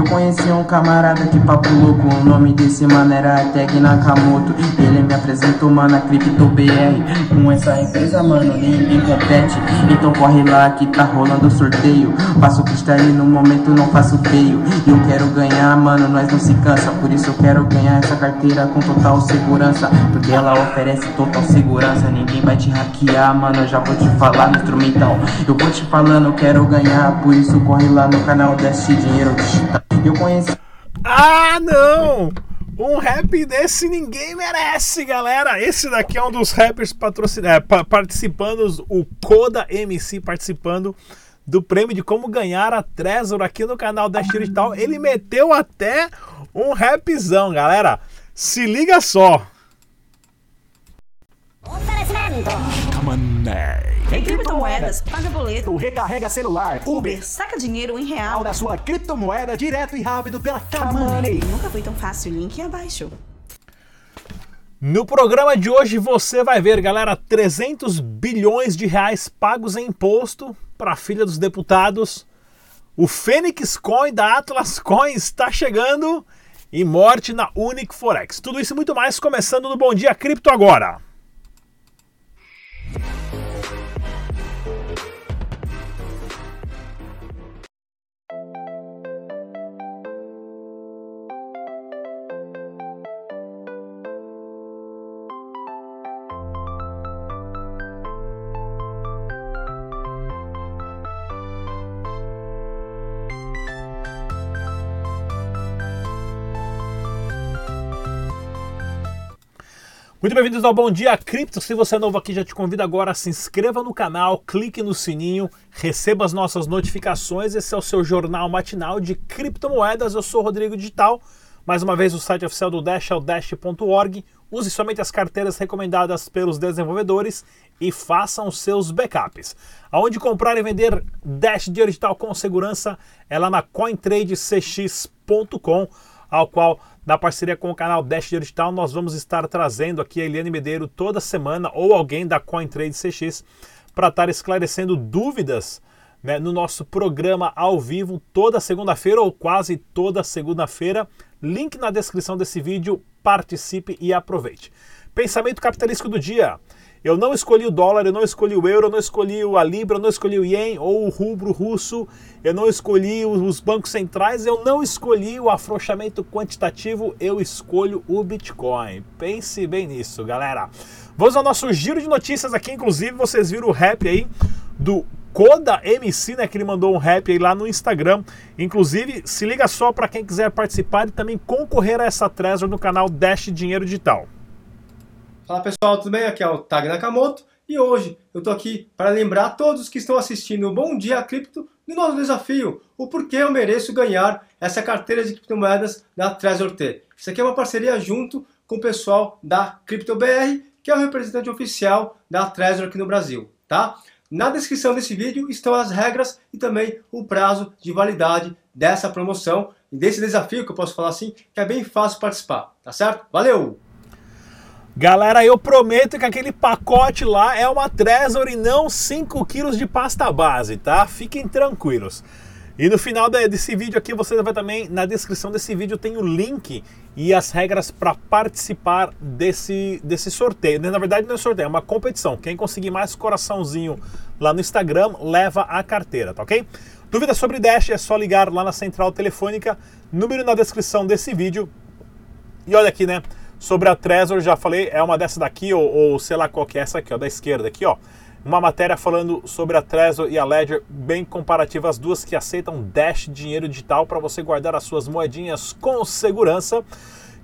Eu conheci um camarada que papo louco, o nome desse mano era Tag Nakamoto. Ele me apresentou, mano, a Crypto BR. Com essa empresa, mano, ninguém compete. Então corre lá que tá rolando sorteio. Passo cristal no momento, não faço feio. Eu quero ganhar, mano, nós não se cansa. Por isso eu quero ganhar essa carteira com total segurança. Porque ela oferece total segurança. Ninguém vai te hackear, mano. Eu já vou te falar no instrumental. Eu vou te falando, eu quero ganhar. Por isso corre lá no canal Deste Dinheiro Digital. Eu conheci. Ah, não! Um rap desse ninguém merece, galera. Esse daqui é um dos rappers patrocinados, é, participando, o Coda MC participando do prêmio de como ganhar a Trezor aqui no canal da Digital. Ele meteu até um rapzão, galera. Se liga só. Oferecimento. Tem criptomoedas, paga boleto, recarrega celular, Uber, saca dinheiro em real da sua criptomoeda direto e rápido pela Camoney. Nunca foi tão fácil, link abaixo. No programa de hoje você vai ver, galera, 300 bilhões de reais pagos em imposto para a filha dos deputados. O Fênix Coin da Atlas Coin está chegando e morte na Unic Forex. Tudo isso e muito mais começando no Bom Dia Cripto agora. Muito bem-vindos ao Bom Dia Cripto. Se você é novo aqui, já te convido agora a se inscreva no canal, clique no sininho, receba as nossas notificações. Esse é o seu jornal matinal de criptomoedas. Eu sou Rodrigo Digital. Mais uma vez, o site oficial do Dash é o dash.org. Use somente as carteiras recomendadas pelos desenvolvedores e façam os seus backups. Aonde comprar e vender Dash digital com segurança é lá na cointradecx.com, ao qual na parceria com o canal Dash Digital, nós vamos estar trazendo aqui a Eliane Medeiro toda semana ou alguém da CoinTrade CX para estar esclarecendo dúvidas né, no nosso programa ao vivo toda segunda-feira ou quase toda segunda-feira. Link na descrição desse vídeo, participe e aproveite. Pensamento capitalístico do dia. Eu não escolhi o dólar, eu não escolhi o euro, eu não escolhi a libra, eu não escolhi o ien ou o rubro russo, eu não escolhi os bancos centrais, eu não escolhi o afrouxamento quantitativo, eu escolho o Bitcoin. Pense bem nisso, galera. Vamos ao nosso giro de notícias aqui, inclusive vocês viram o rap aí do Coda MC, né, que ele mandou um rap aí lá no Instagram. Inclusive, se liga só para quem quiser participar e também concorrer a essa Trezor no canal Dash Dinheiro Digital. Fala pessoal, tudo bem? Aqui é o Tag Nakamoto e hoje eu estou aqui para lembrar a todos que estão assistindo o Bom Dia Cripto do nosso desafio, o porquê eu mereço ganhar essa carteira de criptomoedas da Trezor T. Isso aqui é uma parceria junto com o pessoal da CryptoBR, que é o representante oficial da Trezor aqui no Brasil, tá? Na descrição desse vídeo estão as regras e também o prazo de validade dessa promoção e desse desafio, que eu posso falar assim, que é bem fácil participar, tá certo? Valeu! Galera, eu prometo que aquele pacote lá é uma Trezor e não 5 quilos de pasta base, tá? Fiquem tranquilos. E no final desse vídeo aqui, você vai também, na descrição desse vídeo, tem o link e as regras para participar desse, desse sorteio. Na verdade, não é sorteio, é uma competição. Quem conseguir mais coraçãozinho lá no Instagram, leva a carteira, tá ok? Dúvidas sobre Dash é só ligar lá na central telefônica, número na descrição desse vídeo. E olha aqui, né? Sobre a Trezor, já falei, é uma dessa daqui, ou, ou sei lá qual que é essa aqui, ó, da esquerda aqui, ó. Uma matéria falando sobre a Trezor e a Ledger, bem comparativa, as duas que aceitam Dash dinheiro digital para você guardar as suas moedinhas com segurança.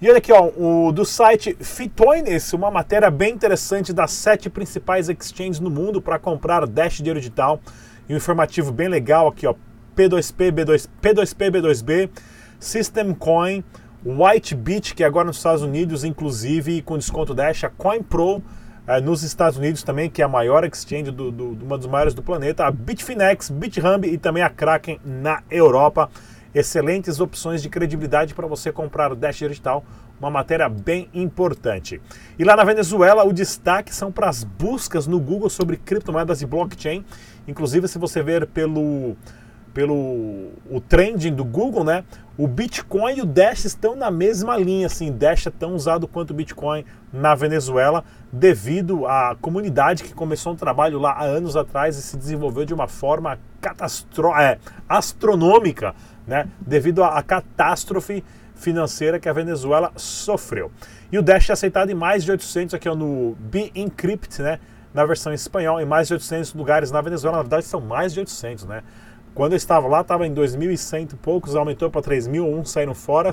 E olha aqui, ó, o do site Fitoines, uma matéria bem interessante das sete principais exchanges no mundo para comprar Dash dinheiro digital. E um informativo bem legal aqui, ó, P2P, B2, P2P, B2B, System Coin, White Beach, que é agora nos Estados Unidos, inclusive com desconto Dash, a CoinPro é, nos Estados Unidos também, que é a maior exchange, do, do, uma dos maiores do planeta, a Bitfinex, BitHub e também a Kraken na Europa. Excelentes opções de credibilidade para você comprar o Dash digital, uma matéria bem importante. E lá na Venezuela, o destaque são para as buscas no Google sobre criptomoedas e blockchain. Inclusive, se você ver pelo pelo o trending do Google, né? O Bitcoin e o Dash estão na mesma linha, assim, Dash é tão usado quanto o Bitcoin na Venezuela, devido à comunidade que começou um trabalho lá há anos atrás e se desenvolveu de uma forma catastro é, astronômica, né? Devido à catástrofe financeira que a Venezuela sofreu. E o Dash é aceitado em mais de 800, aqui ó, no Be Encrypt, né? Na versão em espanhol, em mais de 800 lugares na Venezuela, na verdade são mais de 800, né? Quando eu estava lá, estava em 2.100 e poucos, aumentou para 3.000, uns saíram fora.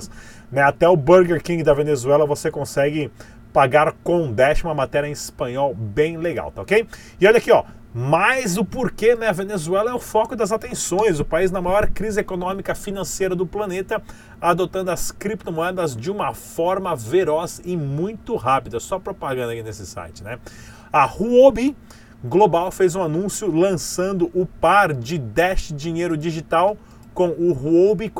Né? Até o Burger King da Venezuela você consegue pagar com Dash, uma matéria em espanhol bem legal, tá ok? E olha aqui, ó, mais o porquê, né? A Venezuela é o foco das atenções, o país na maior crise econômica financeira do planeta, adotando as criptomoedas de uma forma veroz e muito rápida. Só propaganda aqui nesse site, né? A Huobi Global fez um anúncio lançando o par de Dash dinheiro digital com o Huobi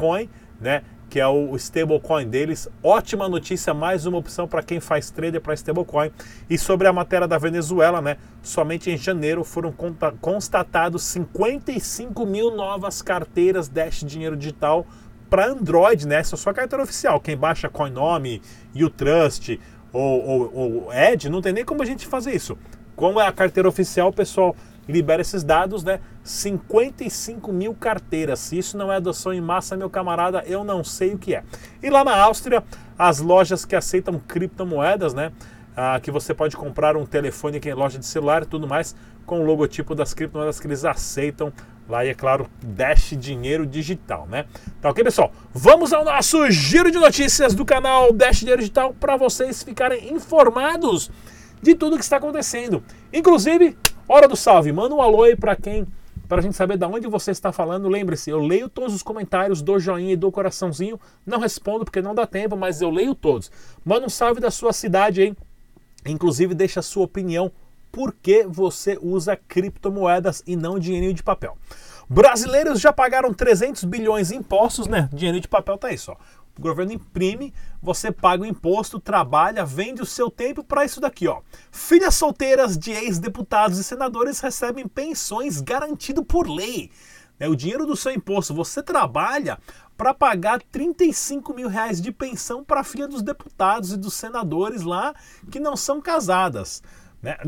né? Que é o stablecoin deles. Ótima notícia, mais uma opção para quem faz trader para stablecoin. E sobre a matéria da Venezuela, né? Somente em janeiro foram constatados 55 mil novas carteiras Dash dinheiro digital para Android, né? Essa é sua carteira oficial. Quem baixa Coinome, Utrust ou, ou, ou Edge, não tem nem como a gente fazer isso. Como é a carteira oficial, o pessoal libera esses dados, né? 55 mil carteiras. Se isso não é adoção em massa, meu camarada, eu não sei o que é. E lá na Áustria, as lojas que aceitam criptomoedas, né? Ah, que você pode comprar um telefone em loja de celular e tudo mais, com o logotipo das criptomoedas que eles aceitam lá e, é claro, Dash Dinheiro Digital, né? Tá ok, pessoal? Vamos ao nosso giro de notícias do canal Dash Dinheiro Digital para vocês ficarem informados de tudo que está acontecendo. Inclusive, hora do salve. Manda um alô aí para quem, para a gente saber de onde você está falando. Lembre-se, eu leio todos os comentários, dou joinha e dou coraçãozinho. Não respondo porque não dá tempo, mas eu leio todos. Manda um salve da sua cidade aí. Inclusive, deixa a sua opinião. Por que você usa criptomoedas e não dinheirinho de papel? Brasileiros já pagaram 300 bilhões em impostos, né? Dinheiro de papel tá aí só. O governo imprime, você paga o imposto, trabalha, vende o seu tempo para isso daqui, ó. Filhas solteiras de ex-deputados e senadores recebem pensões garantido por lei. É o dinheiro do seu imposto. Você trabalha para pagar 35 mil reais de pensão para a filha dos deputados e dos senadores lá que não são casadas. Né?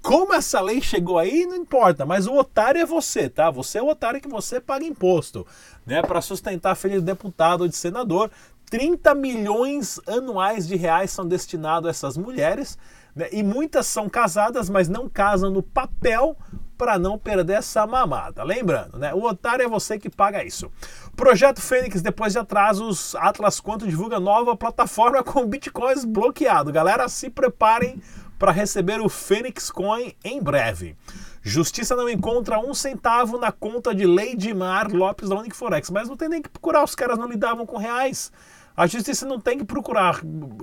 Como essa lei chegou aí, não importa, mas o otário é você, tá? Você é o otário que você paga imposto, né? Para sustentar a filha de deputado ou de senador. 30 milhões anuais de reais são destinados a essas mulheres, né? e muitas são casadas, mas não casam no papel para não perder essa mamada. Lembrando, né? O otário é você que paga isso. Projeto Fênix, depois de atrasos, Atlas Quanto divulga nova plataforma com bitcoins bloqueado. Galera, se preparem para receber o Fênix Coin em breve. Justiça não encontra um centavo na conta de Lady Mar Lopes da Unique Forex, mas não tem nem que procurar, os caras não lidavam com reais. A justiça não tem que procurar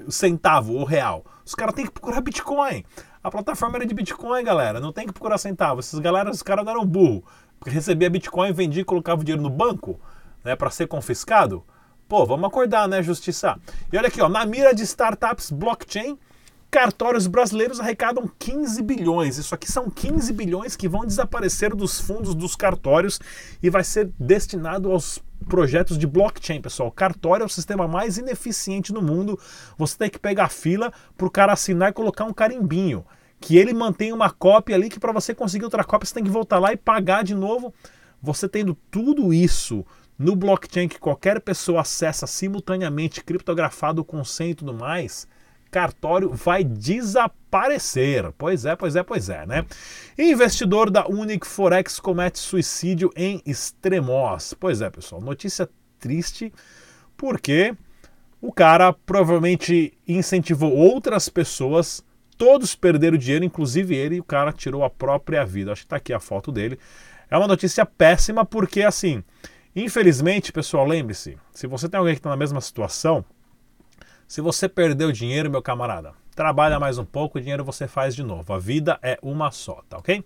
centavo ou real. Os caras têm que procurar Bitcoin. A plataforma era de Bitcoin, galera. Não tem que procurar centavo. Esses galera, os caras eram burro. Recebia Bitcoin, vendia e colocava o dinheiro no banco, né, para ser confiscado. Pô, vamos acordar, né, justiça? E olha aqui, ó, na mira de startups blockchain, cartórios brasileiros arrecadam 15 bilhões. Isso aqui são 15 bilhões que vão desaparecer dos fundos dos cartórios e vai ser destinado aos projetos de blockchain, pessoal. Cartório é o sistema mais ineficiente no mundo. Você tem que pegar fila para o cara assinar e colocar um carimbinho. Que ele mantém uma cópia ali que para você conseguir outra cópia você tem que voltar lá e pagar de novo. Você tendo tudo isso no blockchain que qualquer pessoa acessa simultaneamente, criptografado com senha e tudo mais, cartório vai desaparecer. Pois é, pois é, pois é, né? Investidor da Unic Forex comete suicídio em Extremos. Pois é, pessoal, notícia triste, porque o cara provavelmente incentivou outras pessoas, todos perderam dinheiro, inclusive ele, e o cara tirou a própria vida. Acho que tá aqui a foto dele. É uma notícia péssima porque, assim, infelizmente, pessoal, lembre-se, se você tem alguém que está na mesma situação, se você perdeu dinheiro, meu camarada, trabalha mais um pouco, o dinheiro você faz de novo. A vida é uma só, tá ok?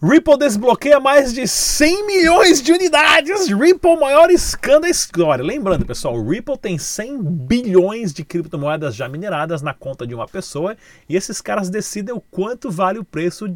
Ripple desbloqueia mais de 100 milhões de unidades. Ripple, maior escândalo da história. Lembrando, pessoal, Ripple tem 100 bilhões de criptomoedas já mineradas na conta de uma pessoa e esses caras decidem o quanto vale o preço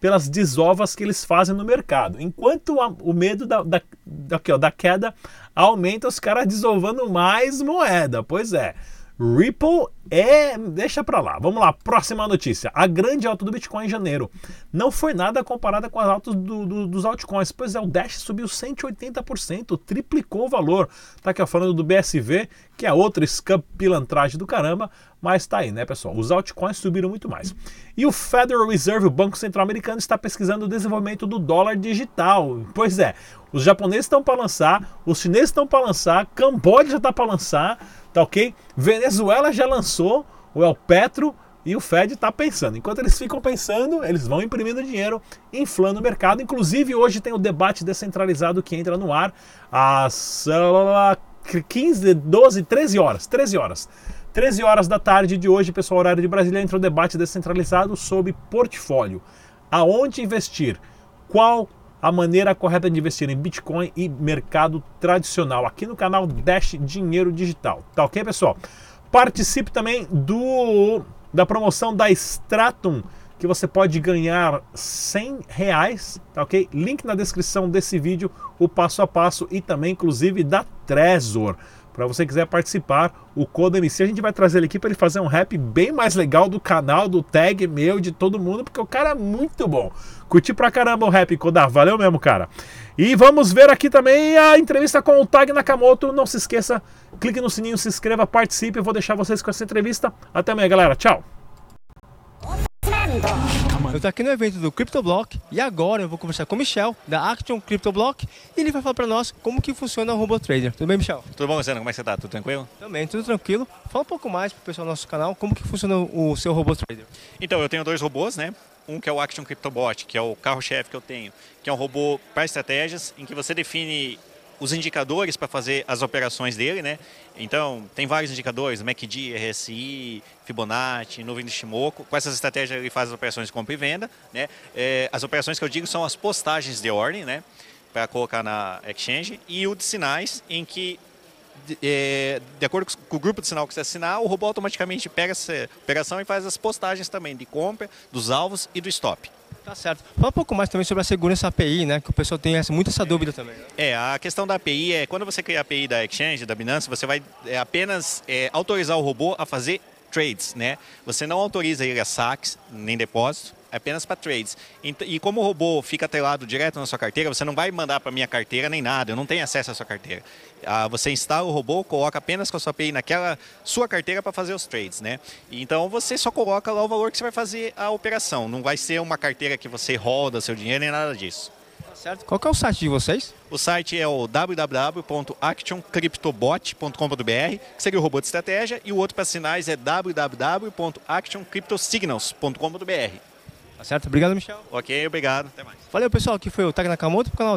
pelas desovas que eles fazem no mercado. Enquanto a, o medo da, da, da, aqui, ó, da queda aumenta, os caras desovando mais moeda. Pois é. Ripple é. Deixa pra lá. Vamos lá, próxima notícia. A grande alta do Bitcoin em janeiro não foi nada comparada com as altas do, do, dos altcoins. Pois é, o Dash subiu 180%, triplicou o valor. Tá aqui ó, falando do BSV, que é outra scam pilantragem do caramba, mas tá aí, né, pessoal? Os altcoins subiram muito mais. E o Federal Reserve, o Banco Central Americano, está pesquisando o desenvolvimento do dólar digital. Pois é, os japoneses estão para lançar, os chineses estão para lançar, Camboja já está para lançar Tá ok? Venezuela já lançou o El Petro e o Fed está pensando. Enquanto eles ficam pensando, eles vão imprimindo dinheiro, inflando o mercado. Inclusive, hoje tem o debate descentralizado que entra no ar às 15, 12, 13 horas. 13 horas. 13 horas da tarde de hoje, pessoal, horário de Brasília, entra o debate descentralizado sobre portfólio. Aonde investir? Qual a maneira correta de investir em Bitcoin e mercado tradicional aqui no canal Dash Dinheiro Digital. Tá ok, pessoal? Participe também do da promoção da Stratum que você pode ganhar 100 reais, tá ok? Link na descrição desse vídeo, o passo a passo e também inclusive da Trezor para você quiser participar, o Coda MC, a gente vai trazer ele aqui para ele fazer um rap bem mais legal do canal, do tag meu, de todo mundo, porque o cara é muito bom. Curti pra caramba o rap, Koda, valeu mesmo, cara. E vamos ver aqui também a entrevista com o Tag Nakamoto. Não se esqueça, clique no sininho, se inscreva, participe. Eu vou deixar vocês com essa entrevista. Até amanhã, galera. Tchau. Eu estou aqui no evento do CryptoBlock e agora eu vou conversar com o Michel, da Action CryptoBlock, e ele vai falar para nós como que funciona o Robot Trader. Tudo bem, Michel? Tudo bom, Luciano? Como é que você está? Tudo tranquilo? Também, tudo tranquilo. Fala um pouco mais para o pessoal do nosso canal, como que funciona o seu Robot Trader. Então, eu tenho dois robôs, né? Um que é o Action CryptoBot, que é o carro-chefe que eu tenho, que é um robô para estratégias, em que você define os indicadores para fazer as operações dele, né? Então, tem vários indicadores, MACD, RSI, Fibonacci, nuvem de Shimoku. Com essas estratégias ele faz as operações de compra e venda, né? É, as operações que eu digo são as postagens de ordem, né? Para colocar na exchange e o de sinais em que de, é, de acordo com o grupo de sinal que você assinar, o robô automaticamente pega essa operação e faz as postagens também de compra, dos alvos e do stop. Tá certo. Fala um pouco mais também sobre a segurança API, né? Que o pessoal tem essa, muito essa dúvida também. Né? É, a questão da API é quando você cria a API da Exchange, da Binance, você vai é, apenas é, autorizar o robô a fazer trades, né? Você não autoriza ele a saques nem depósito apenas para trades. E como o robô fica atrelado direto na sua carteira, você não vai mandar para minha carteira nem nada, eu não tenho acesso à sua carteira. Ah, você instala o robô, coloca apenas com a sua API naquela sua carteira para fazer os trades, né? Então você só coloca lá o valor que você vai fazer a operação. Não vai ser uma carteira que você roda seu dinheiro nem nada disso. Tá certo. Qual é o site de vocês? O site é o www.actioncryptobot.com.br, que seria o robô de estratégia, e o outro para sinais é www.actioncryptosignals.com.br. Tá certo? Obrigado, Michel. Ok, obrigado. Até mais. Valeu, pessoal. Aqui foi o Tag Nakamoto pro canal